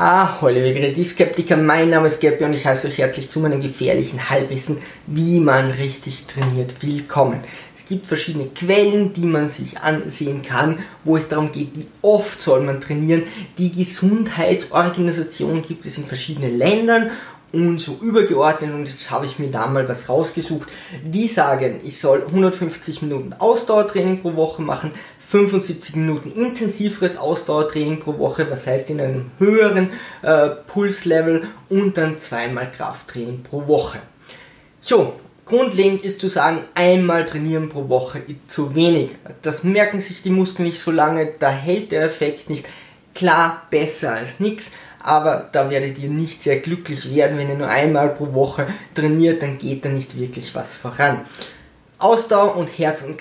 Ah, hallo, Kreativskeptiker, mein Name ist Gabi und ich heiße euch herzlich zu meinem gefährlichen Halbwissen, wie man richtig trainiert. Willkommen. Es gibt verschiedene Quellen, die man sich ansehen kann, wo es darum geht, wie oft soll man trainieren. Die Gesundheitsorganisation gibt es in verschiedenen Ländern und so übergeordnet und jetzt habe ich mir da mal was rausgesucht. Die sagen, ich soll 150 Minuten Ausdauertraining pro Woche machen, 75 Minuten intensiveres Ausdauertraining pro Woche, was heißt in einem höheren äh, Pulslevel und dann zweimal Krafttraining pro Woche. So, grundlegend ist zu sagen, einmal trainieren pro Woche ist zu wenig. Das merken sich die Muskeln nicht so lange, da hält der Effekt nicht. Klar, besser als nichts, aber da werdet ihr nicht sehr glücklich werden, wenn ihr nur einmal pro Woche trainiert, dann geht da nicht wirklich was voran. Ausdauer und Herz- und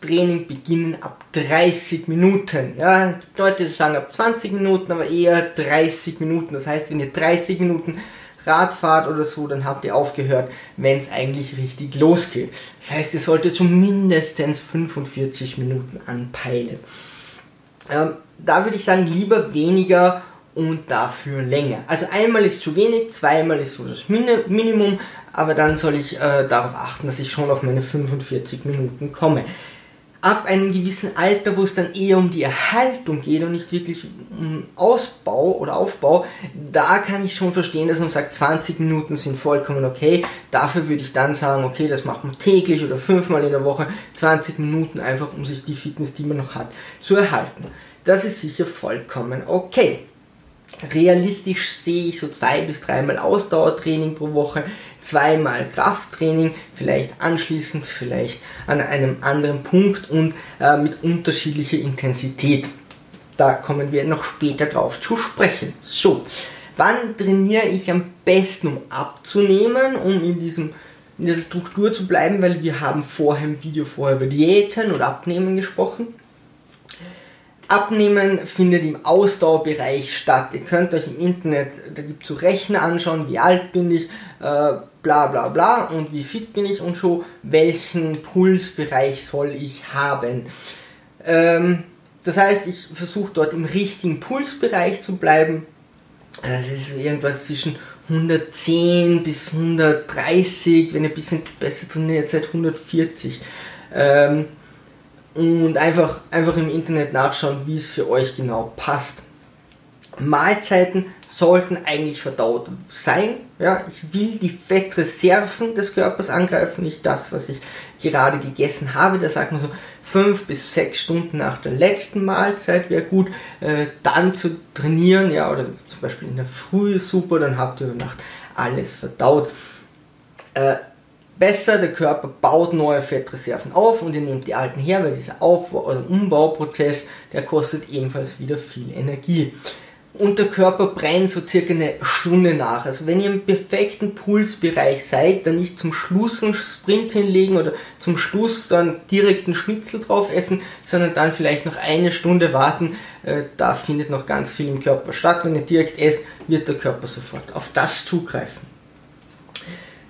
Kreislauftraining beginnen ab 30 Minuten. Ja, Leute sagen ab 20 Minuten, aber eher 30 Minuten. Das heißt, wenn ihr 30 Minuten Radfahrt oder so, dann habt ihr aufgehört, wenn es eigentlich richtig losgeht. Das heißt, ihr solltet zumindest 45 Minuten anpeilen. Ähm, da würde ich sagen, lieber weniger und dafür länger. Also einmal ist zu wenig, zweimal ist so das Minimum, aber dann soll ich äh, darauf achten, dass ich schon auf meine 45 Minuten komme. Ab einem gewissen Alter, wo es dann eher um die Erhaltung geht und nicht wirklich um Ausbau oder Aufbau, da kann ich schon verstehen, dass man sagt, 20 Minuten sind vollkommen okay. Dafür würde ich dann sagen, okay, das macht man täglich oder fünfmal in der Woche, 20 Minuten einfach, um sich die Fitness, die man noch hat, zu erhalten. Das ist sicher vollkommen okay. Realistisch sehe ich so zwei bis dreimal Ausdauertraining pro Woche, zweimal Krafttraining, vielleicht anschließend, vielleicht an einem anderen Punkt und äh, mit unterschiedlicher Intensität. Da kommen wir noch später drauf zu sprechen. So, wann trainiere ich am besten, um abzunehmen, um in diesem in dieser Struktur zu bleiben, weil wir haben vorher im Video vorher über Diäten oder Abnehmen gesprochen. Abnehmen findet im Ausdauerbereich statt. Ihr könnt euch im Internet, da gibt es so Rechner anschauen, wie alt bin ich, äh, bla bla bla und wie fit bin ich und so, welchen Pulsbereich soll ich haben. Ähm, das heißt, ich versuche dort im richtigen Pulsbereich zu bleiben. Das ist irgendwas zwischen 110 bis 130, wenn ihr ein bisschen besser trainiert seid, 140. Ähm, und einfach, einfach im Internet nachschauen, wie es für euch genau passt. Mahlzeiten sollten eigentlich verdaut sein. Ja, ich will die Fettreserven des Körpers angreifen, nicht das, was ich gerade gegessen habe. Da sagt man so fünf bis sechs Stunden nach der letzten Mahlzeit wäre gut, äh, dann zu trainieren, ja, oder zum Beispiel in der Früh super, dann habt ihr über Nacht alles verdaut. Äh, besser, der Körper baut neue Fettreserven auf und ihr nehmt die alten her, weil dieser Aufbau oder Umbauprozess, der kostet ebenfalls wieder viel Energie. Und der Körper brennt so circa eine Stunde nach. Also wenn ihr im perfekten Pulsbereich seid, dann nicht zum Schluss einen Sprint hinlegen oder zum Schluss dann direkt einen Schnitzel drauf essen, sondern dann vielleicht noch eine Stunde warten. Äh, da findet noch ganz viel im Körper statt. Wenn ihr direkt esst, wird der Körper sofort auf das zugreifen.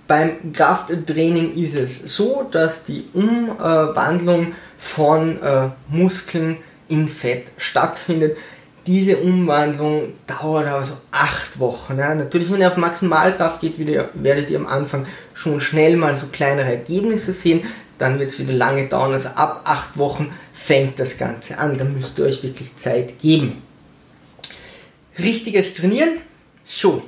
Beim Krafttraining ist es so, dass die Umwandlung von äh, Muskeln in Fett stattfindet. Diese Umwandlung dauert also acht Wochen. Ja. Natürlich, wenn ihr auf Maximalkraft geht, werdet ihr am Anfang schon schnell mal so kleinere Ergebnisse sehen. Dann wird es wieder lange dauern. Also ab acht Wochen fängt das Ganze an. Da müsst ihr euch wirklich Zeit geben. Richtiges Trainieren. So,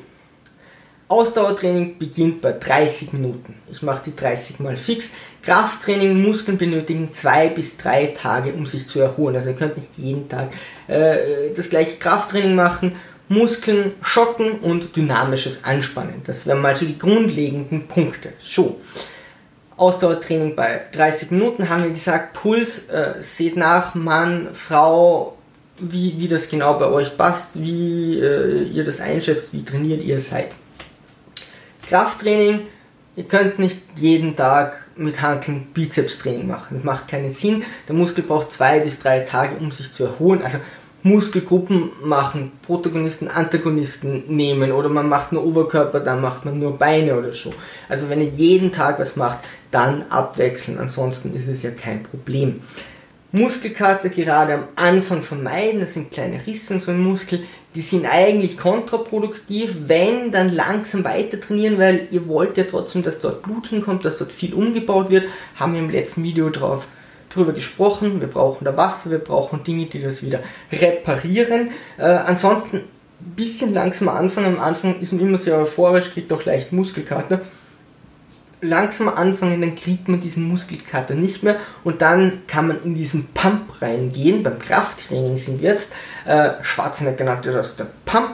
Ausdauertraining beginnt bei 30 Minuten. Ich mache die 30 mal fix. Krafttraining, Muskeln benötigen zwei bis drei Tage, um sich zu erholen. Also ihr könnt nicht jeden Tag äh, das gleiche Krafttraining machen. Muskeln schocken und dynamisches Anspannen. Das wären mal so die grundlegenden Punkte. So. Ausdauertraining bei 30 Minuten haben wir gesagt, Puls, äh, seht nach, Mann, Frau, wie, wie das genau bei euch passt, wie äh, ihr das einschätzt, wie trainiert ihr seid. Krafttraining, ihr könnt nicht jeden Tag mit Handeln Bizepstraining machen. Das macht keinen Sinn. Der Muskel braucht zwei bis drei Tage, um sich zu erholen. Also Muskelgruppen machen, Protagonisten, Antagonisten nehmen oder man macht nur Oberkörper, dann macht man nur Beine oder so. Also wenn ihr jeden Tag was macht, dann abwechseln. Ansonsten ist es ja kein Problem. Muskelkater gerade am Anfang vermeiden, das sind kleine Risse in so einem Muskel, die sind eigentlich kontraproduktiv, wenn dann langsam weiter trainieren, weil ihr wollt ja trotzdem, dass dort Blut hinkommt, dass dort viel umgebaut wird. Haben wir im letzten Video drauf drüber gesprochen. Wir brauchen da Wasser, wir brauchen Dinge, die das wieder reparieren. Äh, ansonsten ein bisschen langsamer anfangen. Am Anfang ist man immer sehr euphorisch, kriegt auch leicht Muskelkater langsam anfangen, dann kriegt man diesen Muskelkater nicht mehr und dann kann man in diesen Pump reingehen. Beim Krafttraining sind wir jetzt, äh, Schwarzenegger nannte das der Pump.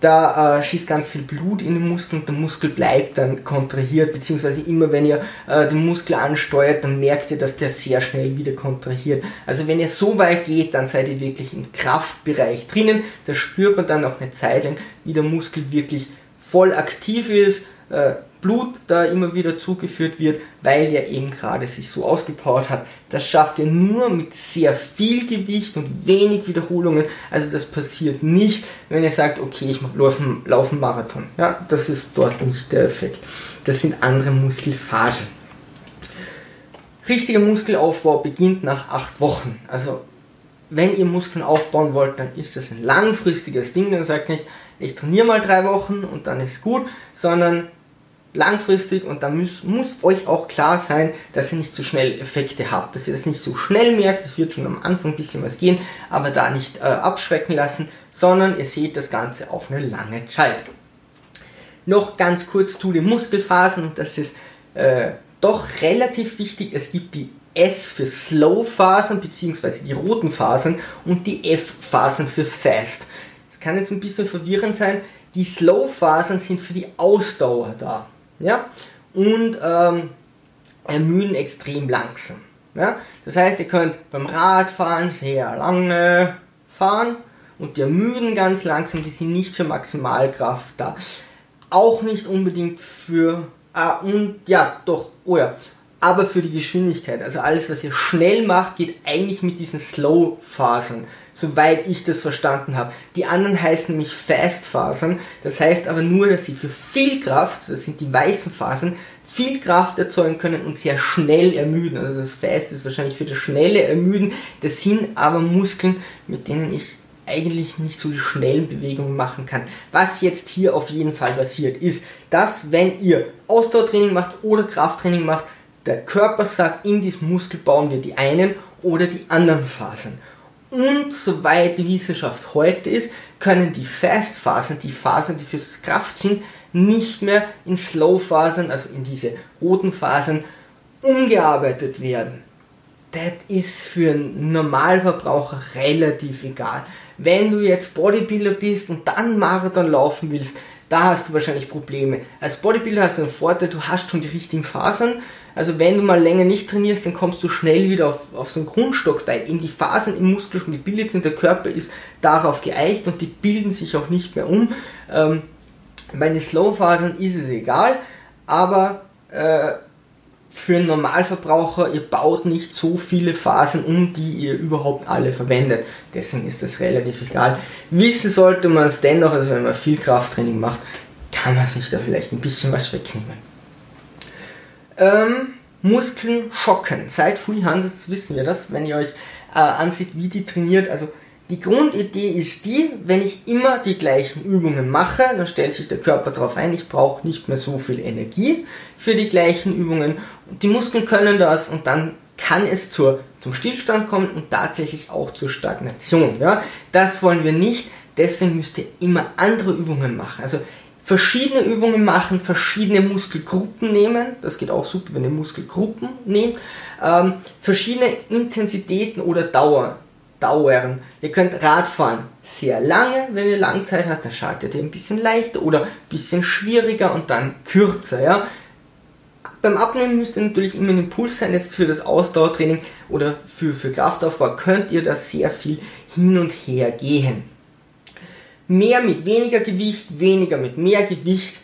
Da äh, schießt ganz viel Blut in den Muskel und der Muskel bleibt dann kontrahiert, beziehungsweise immer wenn ihr äh, den Muskel ansteuert, dann merkt ihr, dass der sehr schnell wieder kontrahiert. Also wenn ihr so weit geht, dann seid ihr wirklich im Kraftbereich drinnen. Da spürt man dann auch eine Zeit lang, wie der Muskel wirklich voll aktiv ist. Äh, Blut da immer wieder zugeführt wird, weil der eben gerade sich so ausgepowert hat. Das schafft ihr nur mit sehr viel Gewicht und wenig Wiederholungen. Also das passiert nicht, wenn ihr sagt, okay, ich mache laufen, laufen Marathon. Ja, das ist dort nicht der Effekt. Das sind andere Muskelphasen. Richtiger Muskelaufbau beginnt nach acht Wochen. Also wenn ihr Muskeln aufbauen wollt, dann ist das ein langfristiges Ding. Dann sagt nicht, ich trainiere mal drei Wochen und dann ist gut, sondern langfristig und da muss, muss euch auch klar sein, dass ihr nicht so schnell Effekte habt, dass ihr das nicht so schnell merkt, es wird schon am Anfang ein bisschen was gehen, aber da nicht äh, abschrecken lassen, sondern ihr seht das Ganze auf eine lange Zeit. Noch ganz kurz zu den Muskelphasen das ist äh, doch relativ wichtig, es gibt die S für Slow-Phasen bzw. die roten Phasen und die F-Phasen für Fast. Kann jetzt ein bisschen verwirrend sein, die Slow-Phasen sind für die Ausdauer da ja, und ähm, ermüden extrem langsam. Ja? Das heißt, ihr könnt beim Radfahren sehr lange fahren und die ermüden ganz langsam, die sind nicht für Maximalkraft da. Auch nicht unbedingt für, ah, und ja, doch, oh ja, aber für die Geschwindigkeit. Also alles, was ihr schnell macht, geht eigentlich mit diesen Slow-Phasen soweit ich das verstanden habe. Die anderen heißen nämlich Fast-Fasern, das heißt aber nur, dass sie für viel Kraft, das sind die weißen Fasern, viel Kraft erzeugen können und sehr schnell ermüden. Also das Fast ist wahrscheinlich für das schnelle Ermüden. Das sind aber Muskeln, mit denen ich eigentlich nicht so die schnellen Bewegungen machen kann. Was jetzt hier auf jeden Fall passiert, ist, dass wenn ihr Ausdauertraining macht oder Krafttraining macht, der Körper sagt, in diesem Muskel bauen wir die einen oder die anderen Fasern. Und soweit die Wissenschaft heute ist, können die Fast-Phasen, die Phasen, die fürs Kraft sind, nicht mehr in Slow-Phasen, also in diese roten Phasen, umgearbeitet werden. Das ist für einen Normalverbraucher relativ egal. Wenn du jetzt Bodybuilder bist und dann Marathon laufen willst, da hast du wahrscheinlich Probleme. Als Bodybuilder hast du einen Vorteil, du hast schon die richtigen Fasern, also wenn du mal länger nicht trainierst, dann kommst du schnell wieder auf, auf so einen Grundstock, weil eben die Fasern im Muskel schon gebildet sind, der Körper ist darauf geeicht und die bilden sich auch nicht mehr um. Ähm, bei den Slow-Fasern ist es egal, aber äh, für einen Normalverbraucher, ihr baut nicht so viele Phasen um, die ihr überhaupt alle verwendet. Deswegen ist das relativ egal. Wissen sollte man es dennoch, also wenn man viel Krafttraining macht, kann man sich da vielleicht ein bisschen was wegnehmen. Ähm, Muskeln schocken. Seit Freehand wissen wir das, wenn ihr euch äh, ansieht, wie die trainiert. Also die Grundidee ist die, wenn ich immer die gleichen Übungen mache, dann stellt sich der Körper darauf ein, ich brauche nicht mehr so viel Energie für die gleichen Übungen. Die Muskeln können das und dann kann es zur, zum Stillstand kommen und tatsächlich auch zur Stagnation. Ja? Das wollen wir nicht, deswegen müsst ihr immer andere Übungen machen. Also verschiedene Übungen machen, verschiedene Muskelgruppen nehmen, das geht auch super, wenn ihr Muskelgruppen nehmt, ähm, verschiedene Intensitäten oder Dauer, Dauern. Ihr könnt Radfahren sehr lange, wenn ihr Langzeit habt, dann schaltet ihr ein bisschen leichter oder ein bisschen schwieriger und dann kürzer. Ja? Beim Abnehmen müsst ihr natürlich immer ein Impuls sein, jetzt für das Ausdauertraining oder für, für Kraftaufbau könnt ihr da sehr viel hin und her gehen mehr mit weniger Gewicht, weniger mit mehr Gewicht,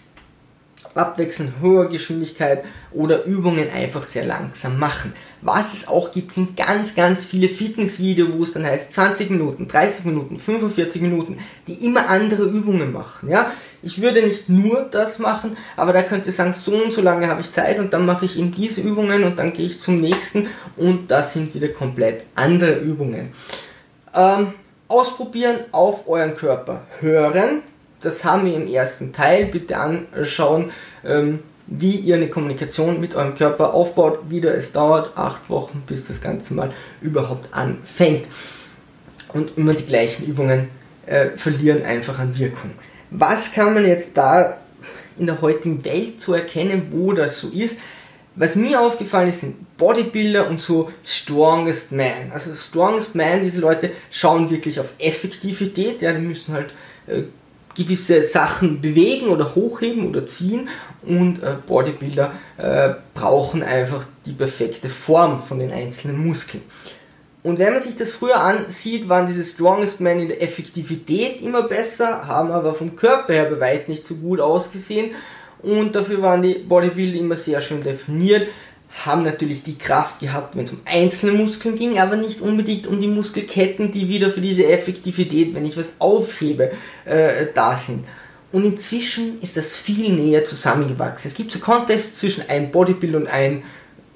abwechselnd hoher Geschwindigkeit oder Übungen einfach sehr langsam machen. Was es auch gibt, sind ganz, ganz viele Fitnessvideos, wo es dann heißt 20 Minuten, 30 Minuten, 45 Minuten, die immer andere Übungen machen. Ja? Ich würde nicht nur das machen, aber da könnte sagen, so und so lange habe ich Zeit und dann mache ich eben diese Übungen und dann gehe ich zum nächsten und das sind wieder komplett andere Übungen. Ähm, Ausprobieren, auf euren Körper hören. Das haben wir im ersten Teil. Bitte anschauen, ähm, wie ihr eine Kommunikation mit eurem Körper aufbaut. Wieder es dauert acht Wochen, bis das Ganze mal überhaupt anfängt. Und immer die gleichen Übungen äh, verlieren einfach an Wirkung. Was kann man jetzt da in der heutigen Welt so erkennen, wo das so ist? Was mir aufgefallen ist, sind Bodybuilder und so Strongest Man. Also Strongest Man, diese Leute schauen wirklich auf Effektivität, ja, die müssen halt äh, gewisse Sachen bewegen oder hochheben oder ziehen und äh, Bodybuilder äh, brauchen einfach die perfekte Form von den einzelnen Muskeln. Und wenn man sich das früher ansieht, waren diese Strongest Men in der Effektivität immer besser, haben aber vom Körper her bei weitem nicht so gut ausgesehen und dafür waren die Bodybuilder immer sehr schön definiert haben natürlich die Kraft gehabt, wenn es um einzelne Muskeln ging, aber nicht unbedingt um die Muskelketten, die wieder für diese Effektivität, wenn ich was aufhebe, äh, da sind. Und inzwischen ist das viel näher zusammengewachsen. Es gibt so Contests zwischen einem Bodybuilder und einem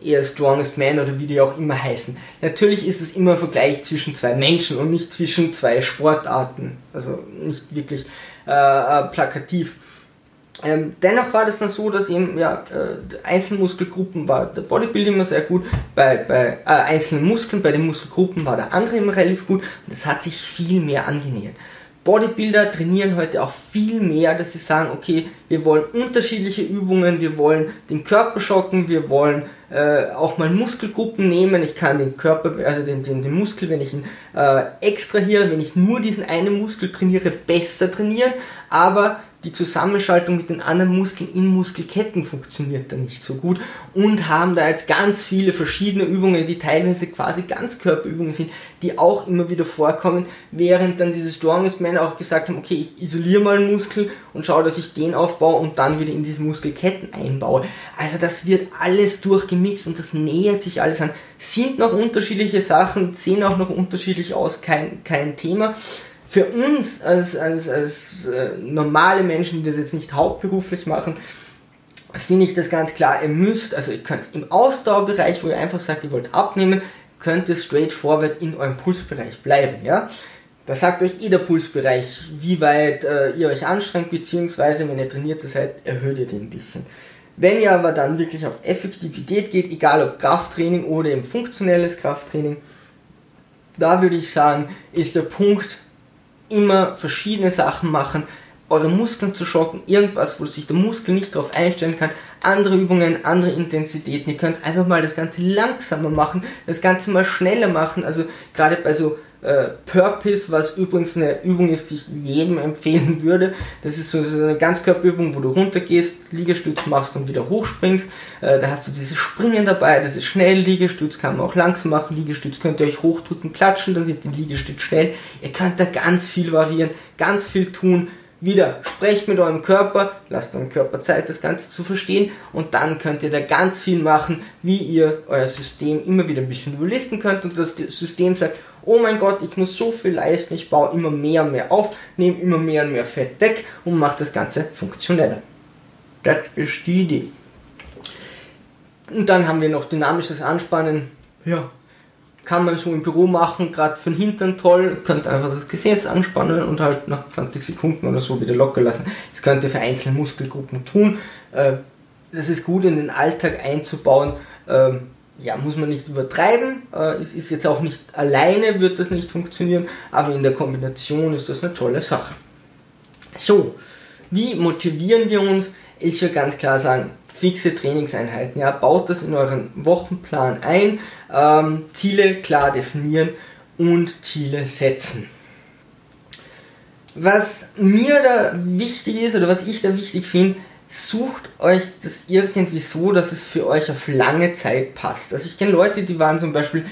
eher Strongest Man oder wie die auch immer heißen. Natürlich ist es immer ein Vergleich zwischen zwei Menschen und nicht zwischen zwei Sportarten. Also nicht wirklich äh, äh plakativ. Ähm, dennoch war das dann so, dass eben ja, äh, Einzelmuskelgruppen war der Bodybuilding immer sehr gut, bei, bei äh, einzelnen Muskeln, bei den Muskelgruppen war der andere immer relativ gut und es hat sich viel mehr angenähert. Bodybuilder trainieren heute auch viel mehr, dass sie sagen, okay, wir wollen unterschiedliche Übungen, wir wollen den Körper schocken, wir wollen äh, auch mal Muskelgruppen nehmen. Ich kann den Körper, also den, den, den Muskel, wenn ich ihn äh, extrahiere, wenn ich nur diesen einen Muskel trainiere, besser trainieren, aber die Zusammenschaltung mit den anderen Muskeln in Muskelketten funktioniert da nicht so gut und haben da jetzt ganz viele verschiedene Übungen, die teilweise quasi Ganzkörperübungen sind, die auch immer wieder vorkommen, während dann diese Strongest Men auch gesagt haben, okay, ich isoliere mal einen Muskel und schaue, dass ich den aufbaue und dann wieder in diese Muskelketten einbaue. Also das wird alles durchgemixt und das nähert sich alles an. Sind noch unterschiedliche Sachen, sehen auch noch unterschiedlich aus, kein, kein Thema für uns als, als, als äh, normale Menschen, die das jetzt nicht hauptberuflich machen, finde ich das ganz klar, ihr müsst, also ihr könnt im Ausdauerbereich, wo ihr einfach sagt, ihr wollt abnehmen, könnt ihr straightforward in eurem Pulsbereich bleiben, ja. Da sagt euch jeder Pulsbereich, wie weit äh, ihr euch anstrengt, beziehungsweise wenn ihr trainiert seid, erhöht ihr den ein bisschen. Wenn ihr aber dann wirklich auf Effektivität geht, egal ob Krafttraining oder eben funktionelles Krafttraining, da würde ich sagen, ist der Punkt, immer verschiedene Sachen machen, eure Muskeln zu schocken, irgendwas, wo sich der Muskel nicht darauf einstellen kann, andere Übungen, andere Intensitäten. Ihr könnt einfach mal das Ganze langsamer machen, das Ganze mal schneller machen. Also gerade bei so äh, Purpose, was übrigens eine Übung ist, die ich jedem empfehlen würde. Das ist so, eine Ganzkörperübung, wo du runtergehst, Liegestütz machst und wieder hochspringst. Äh, da hast du dieses Springen dabei, das ist schnell. Liegestütz kann man auch langsam machen. Liegestütz könnt ihr euch hochdrücken, klatschen, dann sind die Liegestütz schnell. Ihr könnt da ganz viel variieren, ganz viel tun. Wieder, sprecht mit eurem Körper, lasst eurem Körper Zeit, das Ganze zu verstehen und dann könnt ihr da ganz viel machen, wie ihr euer System immer wieder ein bisschen überlisten könnt und das System sagt, oh mein Gott, ich muss so viel leisten, ich baue immer mehr und mehr auf, nehme immer mehr und mehr Fett weg und mache das Ganze funktioneller. Das ist die Idee. Und dann haben wir noch dynamisches Anspannen. Ja, kann man so im Büro machen, gerade von Hintern toll, könnt einfach das Gesäß anspannen und halt nach 20 Sekunden oder so wieder locker lassen. Das könnt ihr für einzelne Muskelgruppen tun. Äh, das ist gut in den Alltag einzubauen. Ähm, ja, muss man nicht übertreiben. Äh, es ist jetzt auch nicht alleine, wird das nicht funktionieren, aber in der Kombination ist das eine tolle Sache. So, wie motivieren wir uns? Ich würde ganz klar sagen, fixe Trainingseinheiten. Ja, baut das in euren Wochenplan ein, ähm, Ziele klar definieren und Ziele setzen. Was mir da wichtig ist oder was ich da wichtig finde, sucht euch das irgendwie so, dass es für euch auf lange Zeit passt. Also ich kenne Leute, die waren zum Beispiel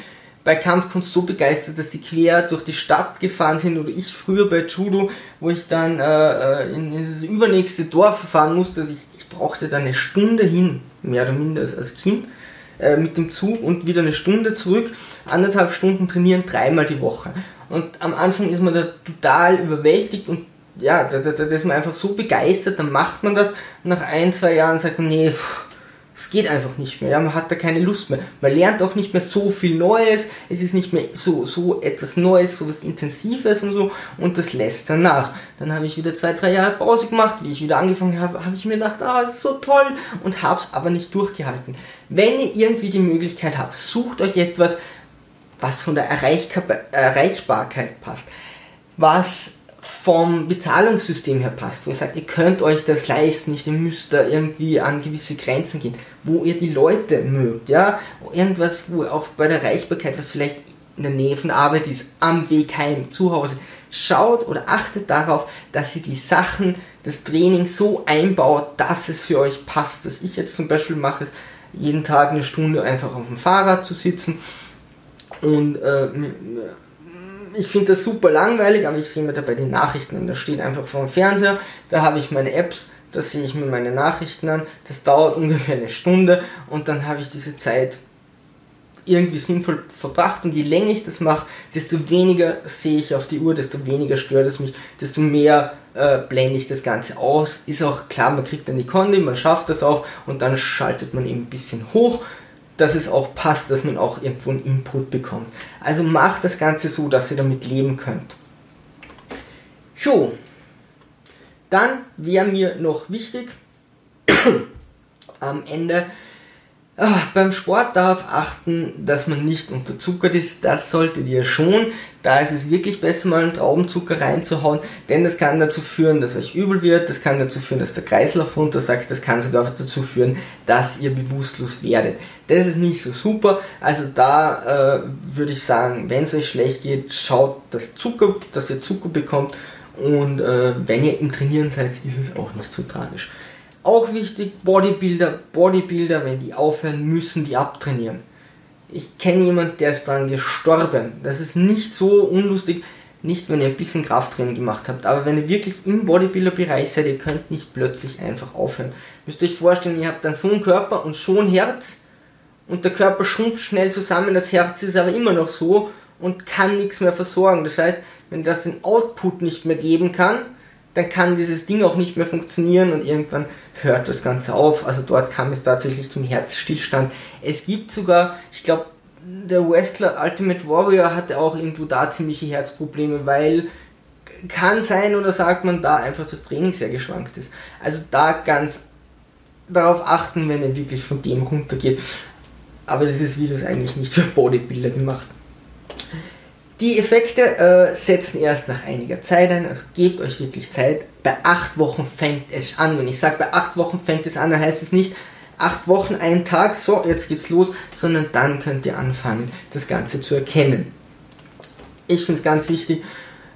bei Kampfkunst so begeistert, dass sie quer durch die Stadt gefahren sind oder ich früher bei Judo, wo ich dann äh, äh in dieses übernächste Dorf fahren musste. Also ich, ich brauchte da eine Stunde hin, mehr oder minder als, als Kind, äh, mit dem Zug und wieder eine Stunde zurück, anderthalb Stunden trainieren, dreimal die Woche. Und am Anfang ist man da total überwältigt und ja, da, da, da ist man einfach so begeistert, dann macht man das nach ein, zwei Jahren sagt man, nee, Es geht einfach nicht mehr. Ja? Man hat da keine Lust mehr. Man lernt auch nicht mehr so viel Neues. Es ist nicht mehr so, so etwas Neues, so was Intensives und so. Und das lässt dann nach. Dann habe ich wieder zwei, drei Jahre Pause gemacht. Wie ich wieder angefangen habe, habe ich mir gedacht, ah, ist so toll. Und habe es aber nicht durchgehalten. Wenn ihr irgendwie die Möglichkeit habt, sucht euch etwas, was von der Erreichbarkeit passt. Was vom Bezahlungssystem her passt, wo ihr sagt, ihr könnt euch das leisten, nicht, ihr müsst da irgendwie an gewisse Grenzen gehen, wo ihr die Leute mögt, ja, irgendwas, wo auch bei der Erreichbarkeit, was vielleicht in der Nähe von Arbeit ist, am Weg heim, zu Hause, schaut oder achtet darauf, dass ihr die Sachen, das Training so einbaut, dass es für euch passt. Was ich jetzt zum Beispiel mache, ist jeden Tag eine Stunde einfach auf dem Fahrrad zu sitzen und äh, ich finde das super langweilig, aber ich sehe mir dabei die Nachrichten an. Da steht einfach vor dem Fernseher, da habe ich meine Apps, da sehe ich mir meine Nachrichten an. Das dauert ungefähr eine Stunde und dann habe ich diese Zeit irgendwie sinnvoll verbracht und je länger ich das mache, desto weniger sehe ich auf die Uhr, desto weniger stört es mich, desto mehr äh, blende ich das Ganze aus. Ist auch klar, man kriegt dann die Konde, man schafft das auch und dann schaltet man eben ein bisschen hoch dass es auch passt, dass man auch irgendwo einen Input bekommt. Also macht das Ganze so, dass ihr damit leben könnt. So, dann wäre mir noch wichtig, am Ende Ach, beim Sport darauf achten, dass man nicht unterzuckert ist. Das solltet ihr schon. Da ist es wirklich besser, mal einen Traubenzucker reinzuhauen, denn das kann dazu führen, dass euch übel wird. Das kann dazu führen, dass der Kreislauf runtersackt. Das kann sogar dazu führen, dass ihr bewusstlos werdet. Das ist nicht so super. Also da äh, würde ich sagen, wenn es euch schlecht geht, schaut, dass, Zucker, dass ihr Zucker bekommt. Und äh, wenn ihr im Trainieren seid, ist es auch nicht so tragisch. Auch wichtig, Bodybuilder, Bodybuilder, wenn die aufhören, müssen die abtrainieren. Ich kenne jemanden, der ist dran gestorben. Das ist nicht so unlustig, nicht wenn ihr ein bisschen Krafttraining gemacht habt, aber wenn ihr wirklich im Bodybuilder-Bereich seid, ihr könnt nicht plötzlich einfach aufhören. Müsst ihr euch vorstellen, ihr habt dann so einen Körper und so ein Herz und der Körper schrumpft schnell zusammen, das Herz ist aber immer noch so und kann nichts mehr versorgen. Das heißt, wenn das den Output nicht mehr geben kann, dann kann dieses Ding auch nicht mehr funktionieren und irgendwann hört das Ganze auf. Also dort kam es tatsächlich zum Herzstillstand. Es gibt sogar, ich glaube, der Wrestler Ultimate Warrior hatte auch irgendwo da ziemliche Herzprobleme, weil kann sein oder sagt man da einfach das Training sehr geschwankt ist. Also da ganz darauf achten, wenn ihr wirklich von dem runtergeht. Aber dieses Video ist eigentlich nicht für Bodybuilder gemacht. Die Effekte äh, setzen erst nach einiger Zeit ein, also gebt euch wirklich Zeit. Bei acht Wochen fängt es an. Wenn ich sage, bei acht Wochen fängt es an, dann heißt es nicht acht Wochen, einen Tag, so, jetzt geht's los, sondern dann könnt ihr anfangen, das Ganze zu erkennen. Ich finde es ganz wichtig,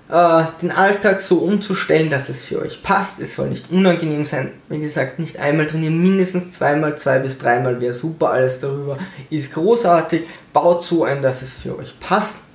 äh, den Alltag so umzustellen, dass es für euch passt. Es soll nicht unangenehm sein. Wie gesagt, nicht einmal trainieren, mindestens zweimal, zwei bis dreimal wäre super. Alles darüber ist großartig. Baut so ein, dass es für euch passt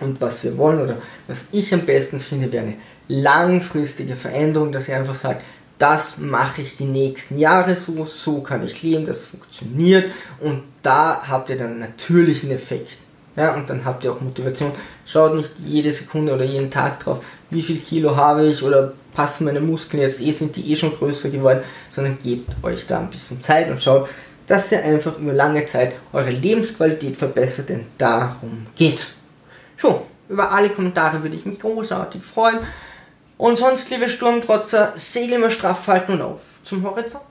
und was wir wollen oder was ich am besten finde, wäre eine langfristige Veränderung, dass ihr einfach sagt, das mache ich die nächsten Jahre so, so kann ich leben, das funktioniert und da habt ihr dann natürlich einen Effekt. Ja, und dann habt ihr auch Motivation. Schaut nicht jede Sekunde oder jeden Tag drauf, wie viel Kilo habe ich oder passen meine Muskeln jetzt eh, sind die eh schon größer geworden, sondern gebt euch da ein bisschen Zeit und schaut, dass ihr einfach über lange Zeit eure Lebensqualität verbessert, denn darum geht's. So, über alle Kommentare würde ich mich großartig freuen. Und sonst, liebe Sturmtrotzer, segel mal straff halten und auf zum Horizont.